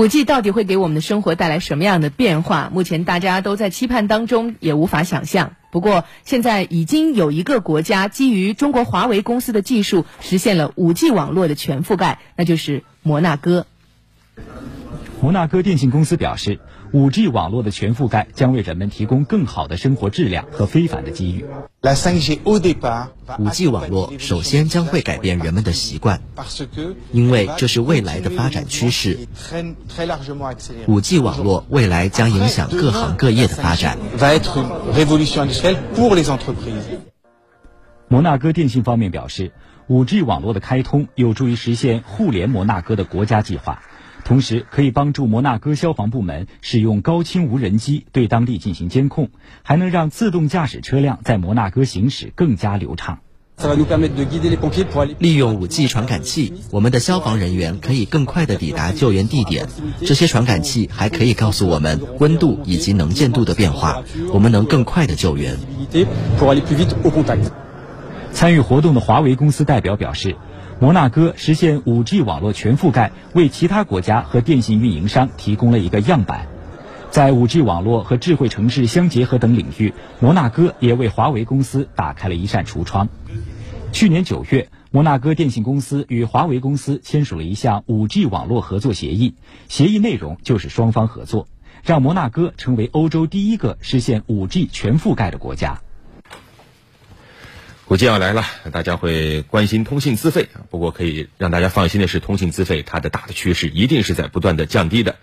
五 G 到底会给我们的生活带来什么样的变化？目前大家都在期盼当中，也无法想象。不过，现在已经有一个国家基于中国华为公司的技术，实现了五 G 网络的全覆盖，那就是摩纳哥。摩纳哥电信公司表示。五 G 网络的全覆盖将为人们提供更好的生活质量和非凡的机遇。五 G 网络首先将会改变人们的习惯，因为这是未来的发展趋势。五 G 网络未来将影响各行各业的发展。摩纳哥电信方面表示，五 G 网络的开通有助于实现互联摩纳哥的国家计划。同时，可以帮助摩纳哥消防部门使用高清无人机对当地进行监控，还能让自动驾驶车辆在摩纳哥行驶更加流畅。利用 5G 传感器，我们的消防人员可以更快地抵达救援地点。这些传感器还可以告诉我们温度以及能见度的变化，我们能更快地救援。参与活动的华为公司代表表示。摩纳哥实现 5G 网络全覆盖，为其他国家和电信运营商提供了一个样板。在 5G 网络和智慧城市相结合等领域，摩纳哥也为华为公司打开了一扇橱窗。去年九月，摩纳哥电信公司与华为公司签署了一项 5G 网络合作协议，协议内容就是双方合作，让摩纳哥成为欧洲第一个实现 5G 全覆盖的国家。估计要来了，大家会关心通信资费不过可以让大家放心的是，通信资费它的大的趋势一定是在不断的降低的。